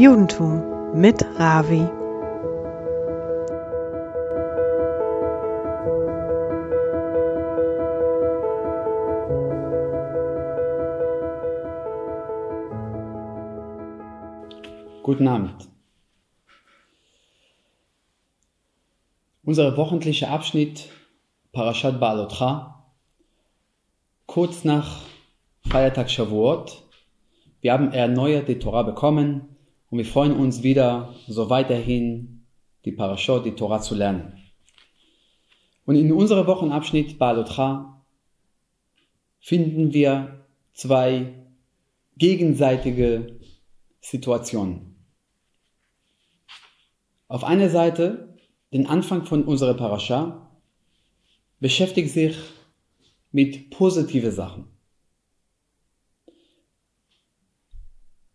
Judentum mit Ravi. Guten Abend. Unser wöchentlicher Abschnitt Parashat Baalotcha, kurz nach Feiertag Shavuot. Wir haben erneuert die Torah bekommen und wir freuen uns wieder, so weiterhin die Parashot, die Torah zu lernen. Und in unserem Wochenabschnitt Balotra finden wir zwei gegenseitige Situationen. Auf einer Seite, den Anfang von unserer Parascha, beschäftigt sich mit positive Sachen.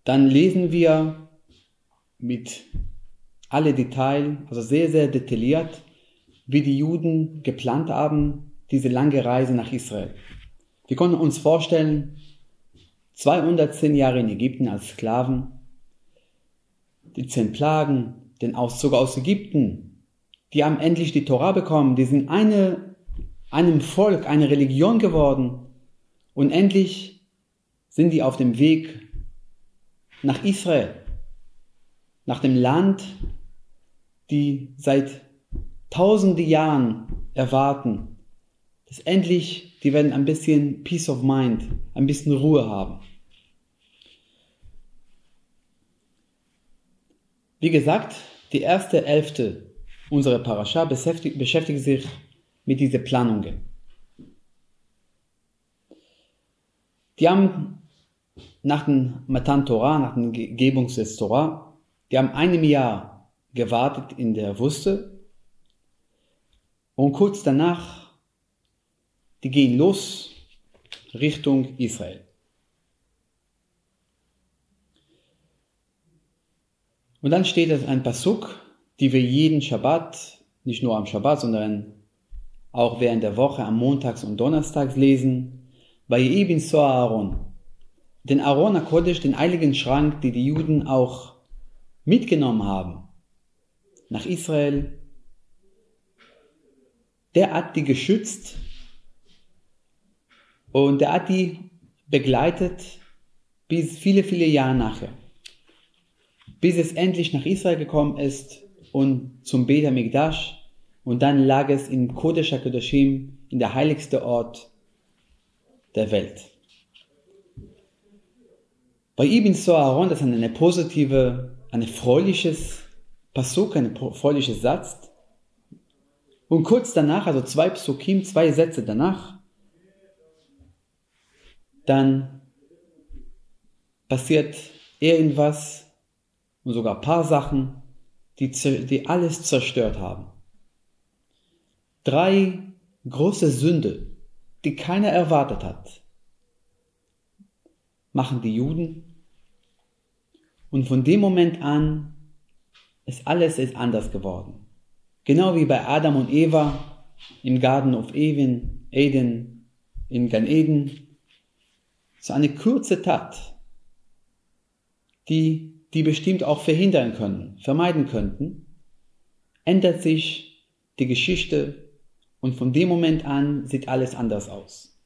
Dann lesen wir mit alle Details, also sehr, sehr detailliert, wie die Juden geplant haben, diese lange Reise nach Israel. Wir konnten uns vorstellen, 210 Jahre in Ägypten als Sklaven, die zehn Plagen, den Auszug aus Ägypten, die haben endlich die Torah bekommen, die sind eine, einem Volk, eine Religion geworden. Und endlich sind die auf dem Weg nach Israel. Nach dem Land, die seit tausende Jahren erwarten, dass endlich die werden ein bisschen Peace of Mind, ein bisschen Ruhe haben. Wie gesagt, die erste Hälfte unserer Parascha beschäftigt, beschäftigt sich mit diesen Planungen. Die haben nach dem Matan Torah, nach dem Gebung des Torah, die haben einem Jahr gewartet in der Wüste und kurz danach, die gehen los Richtung Israel. Und dann steht es ein Pasuk, die wir jeden Schabbat, nicht nur am Schabbat, sondern auch während der Woche am Montags und Donnerstags lesen. Bei Ibn so Aaron. Den Aaron HaKodesh, den heiligen Schrank, die die Juden auch mitgenommen haben nach Israel, der hat die geschützt und der hat die begleitet bis viele, viele Jahre nachher. Bis es endlich nach Israel gekommen ist und zum Beta Mikdash und dann lag es in Kodesh HaKodashim, in der heiligste Ort der Welt. Bei Ibn Soharon, das ist eine positive ein erfreuliches Pasuk, ein erfreuliches Satz. Und kurz danach, also zwei Psukim, zwei Sätze danach, dann passiert irgendwas und sogar ein paar Sachen, die, die alles zerstört haben. Drei große Sünde, die keiner erwartet hat, machen die Juden und von dem Moment an ist alles ist anders geworden. Genau wie bei Adam und Eva im Garten of Eden, Eden in Gan Eden. So eine kurze Tat, die die bestimmt auch verhindern können, vermeiden könnten, ändert sich die Geschichte und von dem Moment an sieht alles anders aus.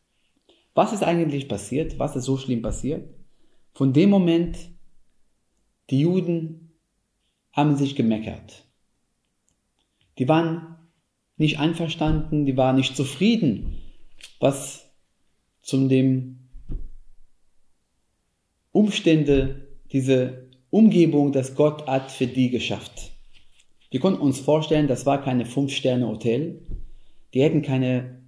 Was ist eigentlich passiert? Was ist so schlimm passiert? Von dem Moment die Juden haben sich gemeckert. Die waren nicht einverstanden, die waren nicht zufrieden, was zum dem Umstände, diese Umgebung, das Gott hat für die geschafft. Wir konnten uns vorstellen, das war keine Fünf-Sterne-Hotel. Die hätten keine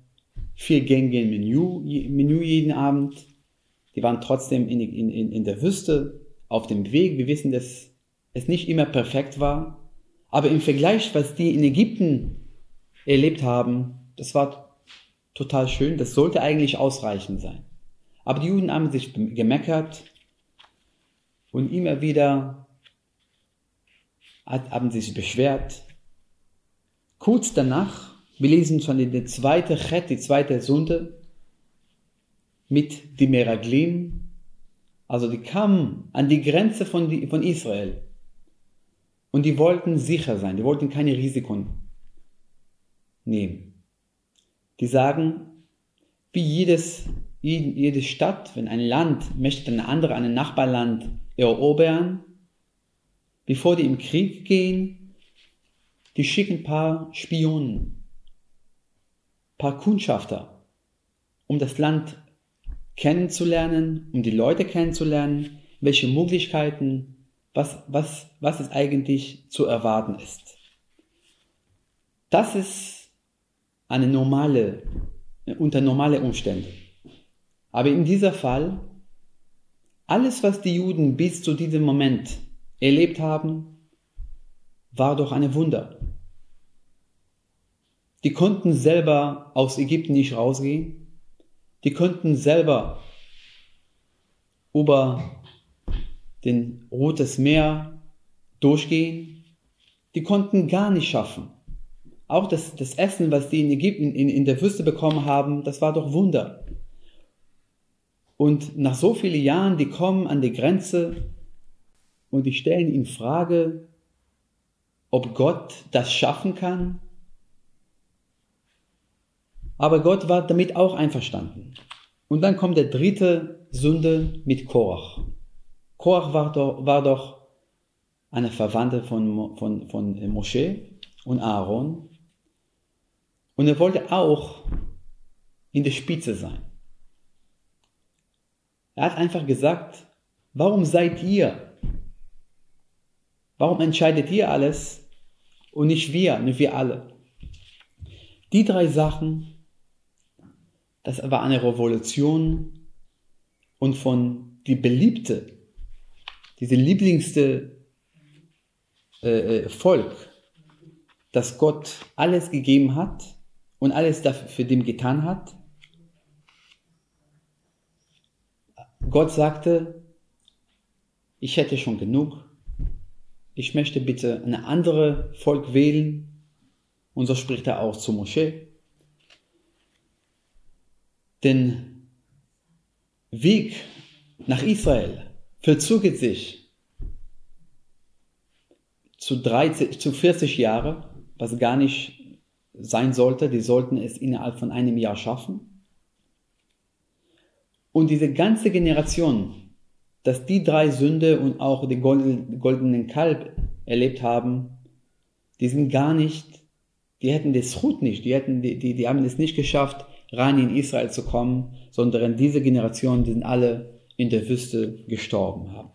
vier Gänge Menü, Menü jeden Abend. Die waren trotzdem in, in, in der Wüste auf dem Weg. Wir wissen, dass es nicht immer perfekt war. Aber im Vergleich, was die in Ägypten erlebt haben, das war total schön. Das sollte eigentlich ausreichend sein. Aber die Juden haben sich gemeckert und immer wieder haben sich beschwert. kurz danach, wir lesen schon in der zweiten Chet, die zweite Sünde, mit die Meraglim, also die kamen an die Grenze von, die, von Israel und die wollten sicher sein, die wollten keine Risiken nehmen. Die sagen, wie jedes, jede Stadt, wenn ein Land möchte eine andere, ein Nachbarland erobern, bevor die im Krieg gehen, die schicken ein paar Spionen, ein paar Kundschafter, um das Land kennenzulernen, um die Leute kennenzulernen, welche Möglichkeiten, was, was, was es eigentlich zu erwarten ist. Das ist eine normale, unter normale Umstände. Aber in dieser Fall, alles, was die Juden bis zu diesem Moment erlebt haben, war doch eine Wunder. Die konnten selber aus Ägypten nicht rausgehen. Die konnten selber über den Rotes Meer durchgehen. Die konnten gar nicht schaffen. Auch das, das Essen, was die in Ägypten, in, in der Wüste bekommen haben, das war doch Wunder. Und nach so vielen Jahren, die kommen an die Grenze und die stellen in Frage, ob Gott das schaffen kann. Aber Gott war damit auch einverstanden. Und dann kommt der dritte Sünde mit Korach. Korach war doch, war doch eine Verwandte von, von, von Mosche und Aaron. Und er wollte auch in der Spitze sein. Er hat einfach gesagt, warum seid ihr Warum entscheidet ihr alles und nicht wir, nicht wir alle? Die drei Sachen, das war eine Revolution und von die beliebte, diese lieblingste äh, äh, Volk, das Gott alles gegeben hat und alles dafür für dem getan hat. Gott sagte, ich hätte schon genug, ich möchte bitte eine andere Volk wählen. Und so spricht er auch zu Moschee. Den Weg nach Israel verzögert sich zu, 30, zu 40 Jahre, was gar nicht sein sollte. Die sollten es innerhalb von einem Jahr schaffen. Und diese ganze Generation dass die drei Sünde und auch den goldenen Kalb erlebt haben, die sind gar nicht, die hätten das Hut nicht, die hätten, die, die, die haben es nicht geschafft, rein in Israel zu kommen, sondern diese Generation, die sind alle in der Wüste gestorben haben.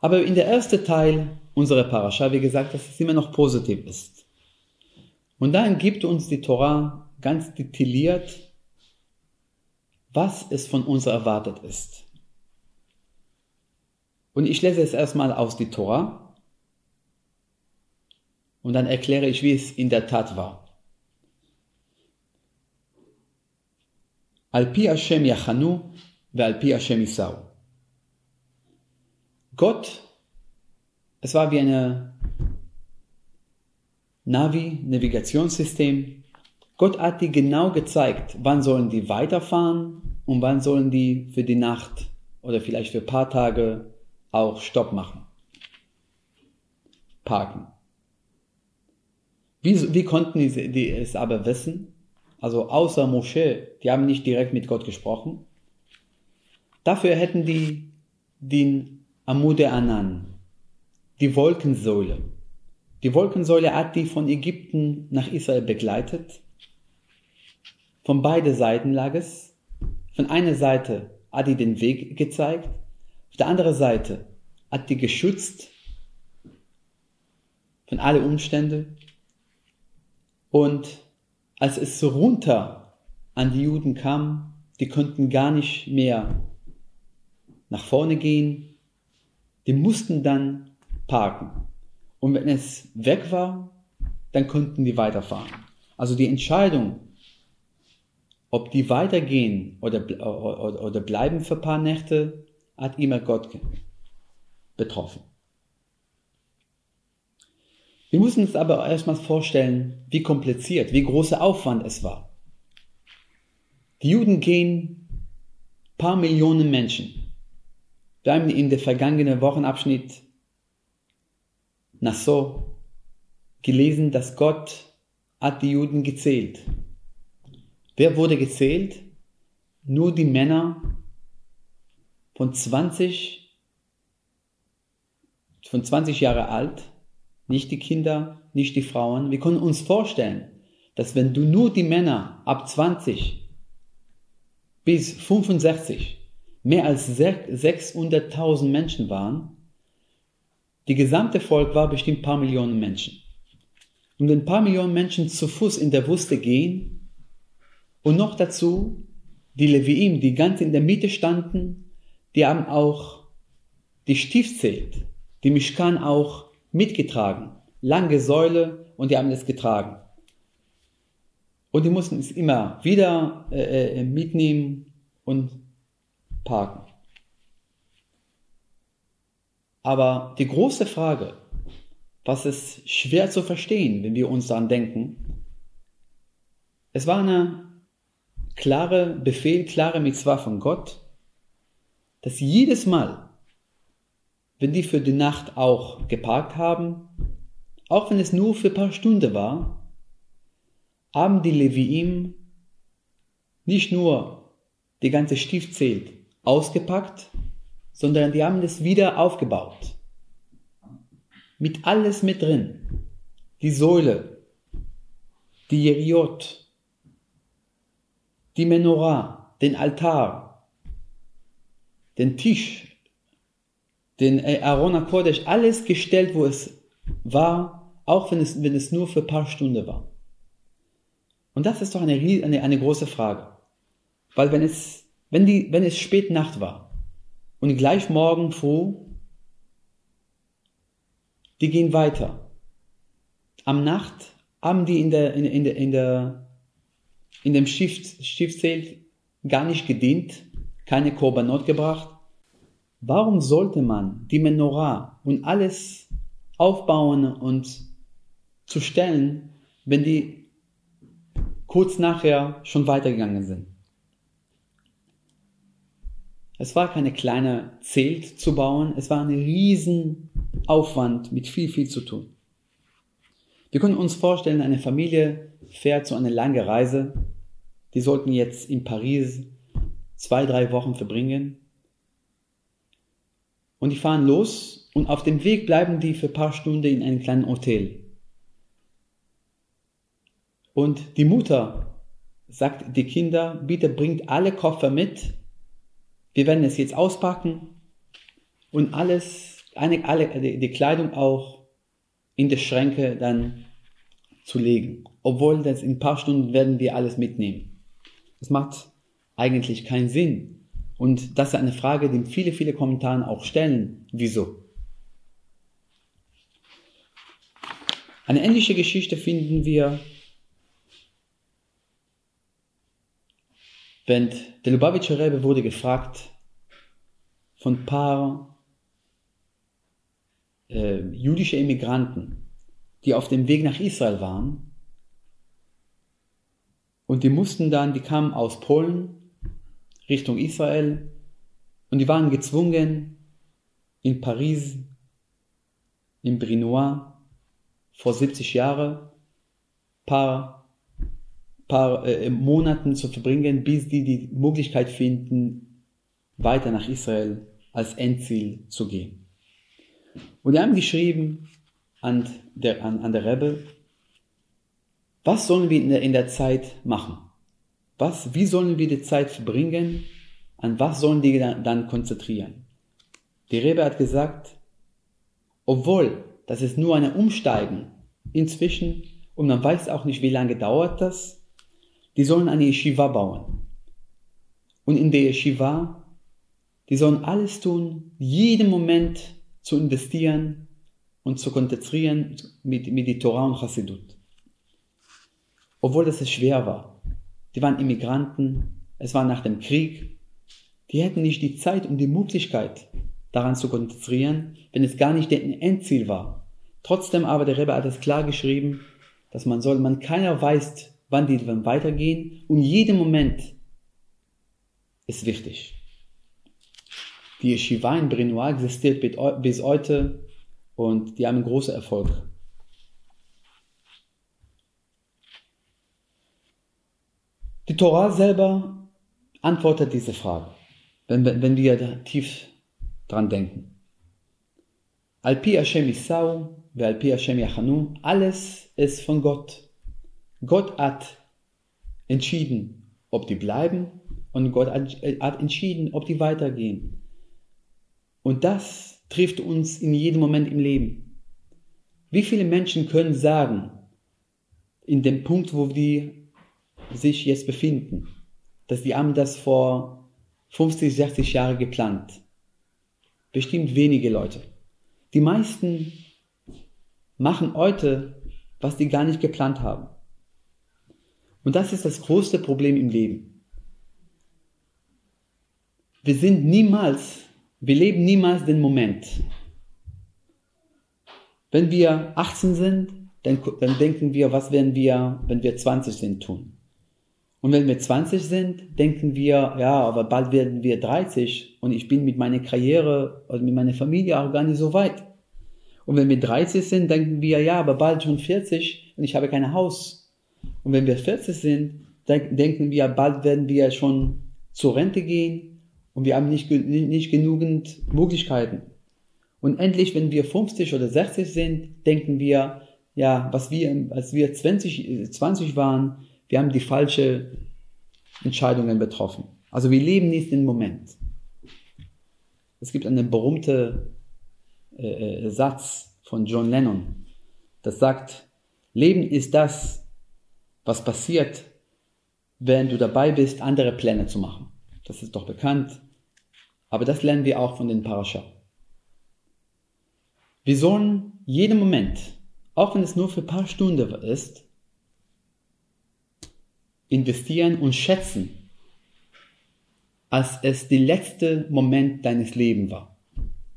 Aber in der ersten Teil unserer Parascha, wie gesagt, dass es immer noch positiv ist. Und dann gibt uns die Torah ganz detailliert was es von uns erwartet ist. Und ich lese es erstmal aus die Tora und dann erkläre ich, wie es in der Tat war. Al-Pi Hashem Yachanu Al-Pi Hashem Isau. Gott, es war wie eine Navi, Navigationssystem. Gott hat die genau gezeigt, wann sollen die weiterfahren und wann sollen die für die Nacht oder vielleicht für ein paar Tage auch Stopp machen? Parken. Wie, wie konnten die, die es aber wissen? Also außer Moschee, die haben nicht direkt mit Gott gesprochen. Dafür hätten die den Amude Anan, die Wolkensäule. Die Wolkensäule hat die von Ägypten nach Israel begleitet. Von beiden Seiten lag es. Von einer Seite hat die den Weg gezeigt, auf der anderen Seite hat die geschützt von allen Umständen. Und als es runter an die Juden kam, die konnten gar nicht mehr nach vorne gehen, die mussten dann parken. Und wenn es weg war, dann konnten die weiterfahren. Also die Entscheidung, ob die weitergehen oder, oder, oder bleiben für ein paar Nächte, hat immer Gott betroffen. Wir müssen uns aber erstmal vorstellen, wie kompliziert, wie großer Aufwand es war. Die Juden gehen paar Millionen Menschen. Wir haben in der vergangenen Wochenabschnitt Nassau gelesen, dass Gott hat die Juden gezählt. Wer wurde gezählt? Nur die Männer von 20, von 20 Jahre alt, nicht die Kinder, nicht die Frauen. Wir können uns vorstellen, dass wenn du nur die Männer ab 20 bis 65 mehr als 600.000 Menschen waren, die gesamte Volk war bestimmt ein paar Millionen Menschen. Und wenn ein paar Millionen Menschen zu Fuß in der Wüste gehen und noch dazu die Leviim, die ganz in der Mitte standen, die haben auch die Stiefzelt, die Mischkan auch mitgetragen. Lange Säule und die haben es getragen. Und die mussten es immer wieder äh, äh, mitnehmen und parken. Aber die große Frage, was ist schwer zu verstehen, wenn wir uns daran denken, es war eine klare Befehl, klare Mitzvah von Gott, dass jedes Mal, wenn die für die Nacht auch geparkt haben, auch wenn es nur für ein paar Stunden war, haben die Leviim nicht nur die ganze Stiftzelt ausgepackt, sondern die haben es wieder aufgebaut. Mit alles mit drin. Die Säule, die Jeriot, die Menorah, den Altar, den Tisch, den Arona Kodesh, alles gestellt, wo es war, auch wenn es, wenn es nur für ein paar Stunden war. Und das ist doch eine, eine, eine große Frage. Weil wenn es, wenn die, wenn es spät Nacht war und gleich morgen früh, die gehen weiter. Am Nacht haben die in der, in, in der, in der, in dem Stift, Stiftzelt gar nicht gedient, keine Korbanot gebracht. Warum sollte man die Menorah und alles aufbauen und zu stellen, wenn die kurz nachher schon weitergegangen sind. Es war keine kleine Zelt zu bauen, es war ein riesen Aufwand mit viel, viel zu tun. Wir können uns vorstellen, eine Familie fährt so eine lange Reise. Die sollten jetzt in Paris zwei, drei Wochen verbringen. Und die fahren los und auf dem Weg bleiben die für ein paar Stunden in einem kleinen Hotel. Und die Mutter sagt die Kinder, bitte bringt alle Koffer mit. Wir werden es jetzt auspacken und alles, eine, alle, die Kleidung auch in die Schränke dann zu legen. Obwohl das in ein paar Stunden werden wir alles mitnehmen. Das macht eigentlich keinen Sinn. Und das ist eine Frage, die viele, viele Kommentare auch stellen. Wieso? Eine ähnliche Geschichte finden wir Wenn der Lubavitcher Rebbe wurde gefragt von ein paar äh, jüdische Immigranten, die auf dem Weg nach Israel waren, und die mussten dann, die kamen aus Polen Richtung Israel und die waren gezwungen, in Paris, in Brinois, vor 70 Jahren, paar paar äh, Monaten zu verbringen, bis die die Möglichkeit finden, weiter nach Israel als Endziel zu gehen. Und die haben geschrieben an der, an, an der Rebbe, was sollen wir in der, in der Zeit machen? Was, wie sollen wir die Zeit verbringen? An was sollen die dann, dann konzentrieren? Die Rebbe hat gesagt, obwohl das ist nur ein Umsteigen inzwischen und man weiß auch nicht, wie lange dauert das, die sollen eine Yeshiva bauen. Und in der Yeshiva, die sollen alles tun, jeden Moment zu investieren und zu konzentrieren mit, mit die Torah und Chassidut. Obwohl das schwer war. Die waren Immigranten, es war nach dem Krieg. Die hätten nicht die Zeit und die Möglichkeit, daran zu konzentrieren, wenn es gar nicht der Endziel war. Trotzdem aber, der Rebbe hat es klar geschrieben, dass man soll, man keiner weiß, wann die wann weitergehen und jeder Moment ist wichtig. Die Yeshiva in Brinois existiert bis heute und die haben großen Erfolg. Die Torah selber antwortet diese Frage, wenn, wenn wir tief dran denken. Alpi Hashem Isau, Alpi Hashem Yachanu, alles ist von Gott. Gott hat entschieden, ob die bleiben und Gott hat entschieden, ob die weitergehen. Und das trifft uns in jedem Moment im Leben. Wie viele Menschen können sagen, in dem Punkt, wo die sich jetzt befinden, dass die haben das vor 50, 60 Jahren geplant? Bestimmt wenige Leute. Die meisten machen heute, was die gar nicht geplant haben. Und das ist das größte Problem im Leben. Wir sind niemals, wir leben niemals den Moment. Wenn wir 18 sind, dann, dann denken wir, was werden wir, wenn wir 20 sind, tun. Und wenn wir 20 sind, denken wir, ja, aber bald werden wir 30 und ich bin mit meiner Karriere und mit meiner Familie auch gar nicht so weit. Und wenn wir 30 sind, denken wir, ja, aber bald schon 40 und ich habe kein Haus. Und wenn wir 40 sind, denken wir, bald werden wir schon zur Rente gehen und wir haben nicht, nicht genügend Möglichkeiten. Und endlich, wenn wir 50 oder 60 sind, denken wir, ja, was wir, als wir 20, 20 waren, wir haben die falsche Entscheidungen betroffen. Also wir leben nicht im Moment. Es gibt einen berühmten äh, äh, Satz von John Lennon, das sagt, Leben ist das, was passiert, wenn du dabei bist, andere Pläne zu machen. Das ist doch bekannt. Aber das lernen wir auch von den Parascha. Wir sollen jeden Moment, auch wenn es nur für ein paar Stunden ist, investieren und schätzen, als es der letzte Moment deines Lebens war.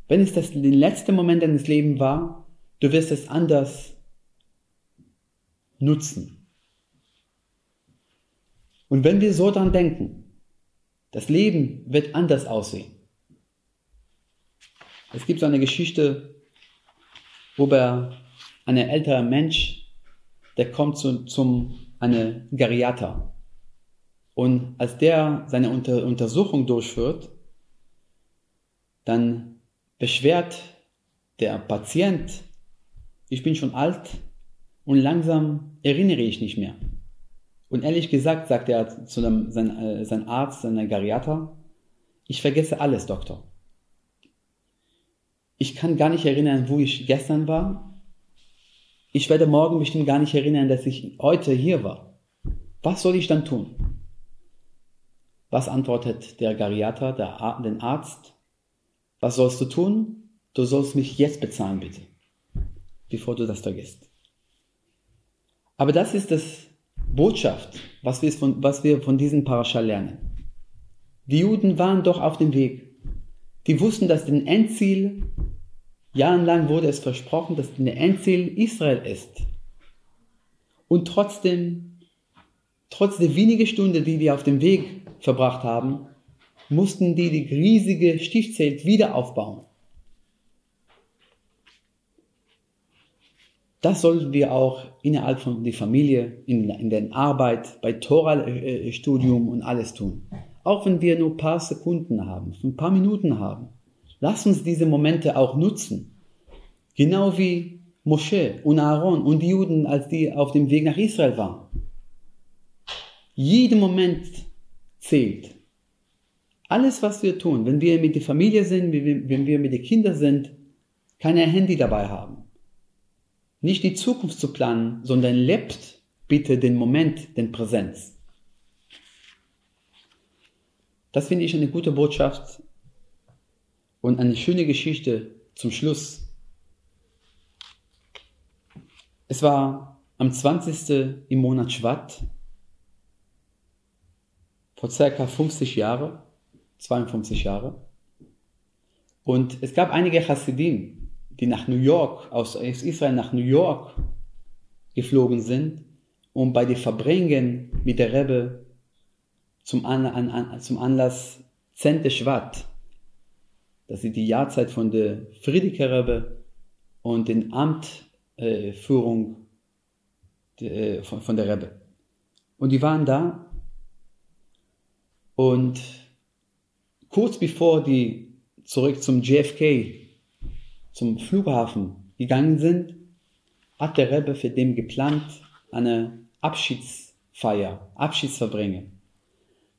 Wenn es das der letzte Moment deines Lebens war, du wirst es anders nutzen. Und wenn wir so dran denken, das Leben wird anders aussehen. Es gibt so eine Geschichte, wo ein älterer Mensch, der kommt zu, zum eine Geriater. Und als der seine Unter Untersuchung durchführt, dann beschwert der Patient, ich bin schon alt und langsam erinnere ich nicht mehr. Und ehrlich gesagt, sagt er zu einem, sein, äh, sein Arzt, seiner Geriater, ich vergesse alles, Doktor. Ich kann gar nicht erinnern, wo ich gestern war. Ich werde morgen bestimmt gar nicht erinnern, dass ich heute hier war. Was soll ich dann tun? Was antwortet der Geriater, der Ar den Arzt? Was sollst du tun? Du sollst mich jetzt bezahlen, bitte. Bevor du das vergisst. Aber das ist das Botschaft, was wir von, was wir von diesem Parascha lernen. Die Juden waren doch auf dem Weg. Die wussten, dass den Endziel, jahrelang wurde es versprochen, dass der Endziel Israel ist. Und trotzdem, trotz der wenigen Stunden, die wir auf dem Weg verbracht haben, mussten die die riesige Stiftszelt wieder aufbauen. Das sollten wir auch innerhalb von der Familie, in, in der Arbeit, bei Tora-Studium und alles tun. Auch wenn wir nur ein paar Sekunden haben, ein paar Minuten haben. Lass uns diese Momente auch nutzen. Genau wie Mosche und Aaron und die Juden, als die auf dem Weg nach Israel waren. Jeder Moment zählt. Alles, was wir tun, wenn wir mit der Familie sind, wenn wir mit den Kindern sind, kein Handy dabei haben nicht die Zukunft zu planen, sondern lebt bitte den Moment, den Präsenz. Das finde ich eine gute Botschaft und eine schöne Geschichte zum Schluss. Es war am 20. im Monat Schwat, vor circa 50 Jahren, 52 Jahre. Und es gab einige Hasidim, die nach New York, aus Israel nach New York geflogen sind, um bei den Verbringen mit der Rebbe zum, An an, an, zum Anlass Zente Schwat, das ist die Jahrzeit von der Friedricher Rebbe und den Amtführung äh, von, von der Rebbe. Und die waren da und kurz bevor die zurück zum JFK, zum Flughafen gegangen sind, hat der Rebbe für den geplant eine Abschiedsfeier, Abschiedsverbringe.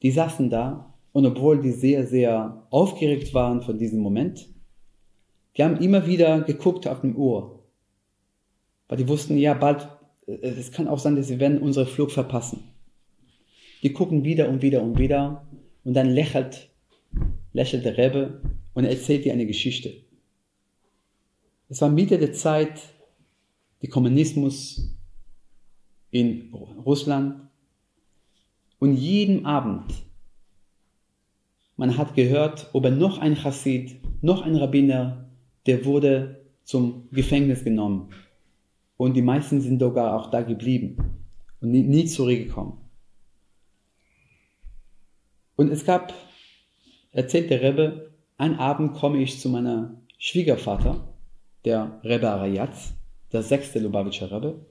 Die saßen da und obwohl die sehr, sehr aufgeregt waren von diesem Moment, die haben immer wieder geguckt auf dem Uhr. Weil die wussten, ja, bald, äh, es kann auch sein, dass sie werden unseren Flug verpassen. Die gucken wieder und wieder und wieder und dann lächelt, lächelt der Rebbe und erzählt dir eine Geschichte. Es war Mitte der Zeit, der Kommunismus in Russland und jeden Abend, man hat gehört, ob er noch ein Chassid, noch ein Rabbiner, der wurde zum Gefängnis genommen. Und die meisten sind sogar auch da geblieben und nie, nie zurückgekommen. Und es gab, erzählt der Rebbe, ein Abend komme ich zu meiner Schwiegervater, der Rebbe Arayatz, der sechste Lubavitcher Rebbe.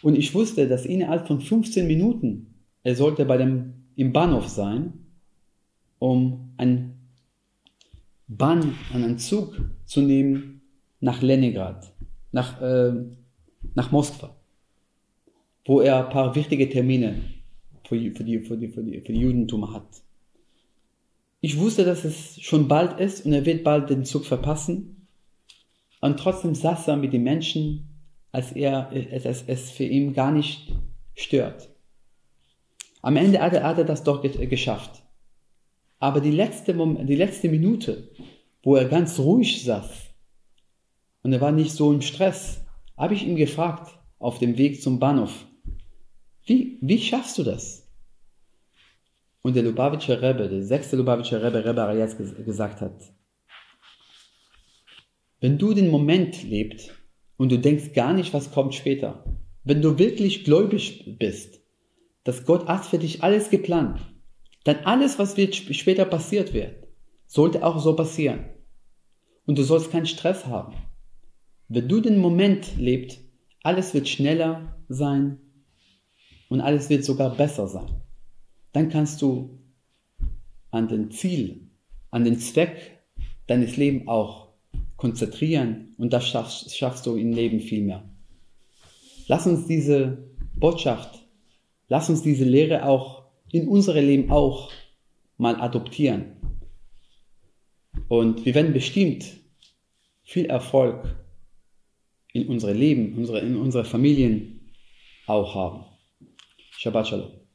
Und ich wusste, dass innerhalb von 15 Minuten er sollte bei dem, im Bahnhof sein, um ein Bahn, einen Zug zu nehmen nach Leningrad, nach, äh, nach Moskau, wo er ein paar wichtige Termine für, für, die, für, die, für, die, für die Judentum hat. Ich wusste, dass es schon bald ist und er wird bald den Zug verpassen. Und trotzdem saß er mit den Menschen, als er es, es für ihn gar nicht stört. Am Ende hat er, hat er das doch geschafft. Aber die letzte, Moment, die letzte Minute, wo er ganz ruhig saß und er war nicht so im Stress, habe ich ihn gefragt auf dem Weg zum Bahnhof, wie, wie schaffst du das? Und der Lubavitcher Rebbe, der sechste Lubavitcher Rebbe, Rebbe Arayaz gesagt hat, wenn du den Moment lebst und du denkst gar nicht, was kommt später, wenn du wirklich gläubig bist, dass Gott hat für dich alles geplant, dann alles, was wird später passiert wird, sollte auch so passieren. Und du sollst keinen Stress haben. Wenn du den Moment lebst, alles wird schneller sein und alles wird sogar besser sein. Dann kannst du an den Ziel, an den Zweck deines Lebens auch konzentrieren und das schaffst, schaffst du im Leben viel mehr. Lass uns diese Botschaft, lass uns diese Lehre auch in unserem Leben auch mal adoptieren. Und wir werden bestimmt viel Erfolg in unserem Leben, in unsere Familien auch haben. Shabbat Shalom.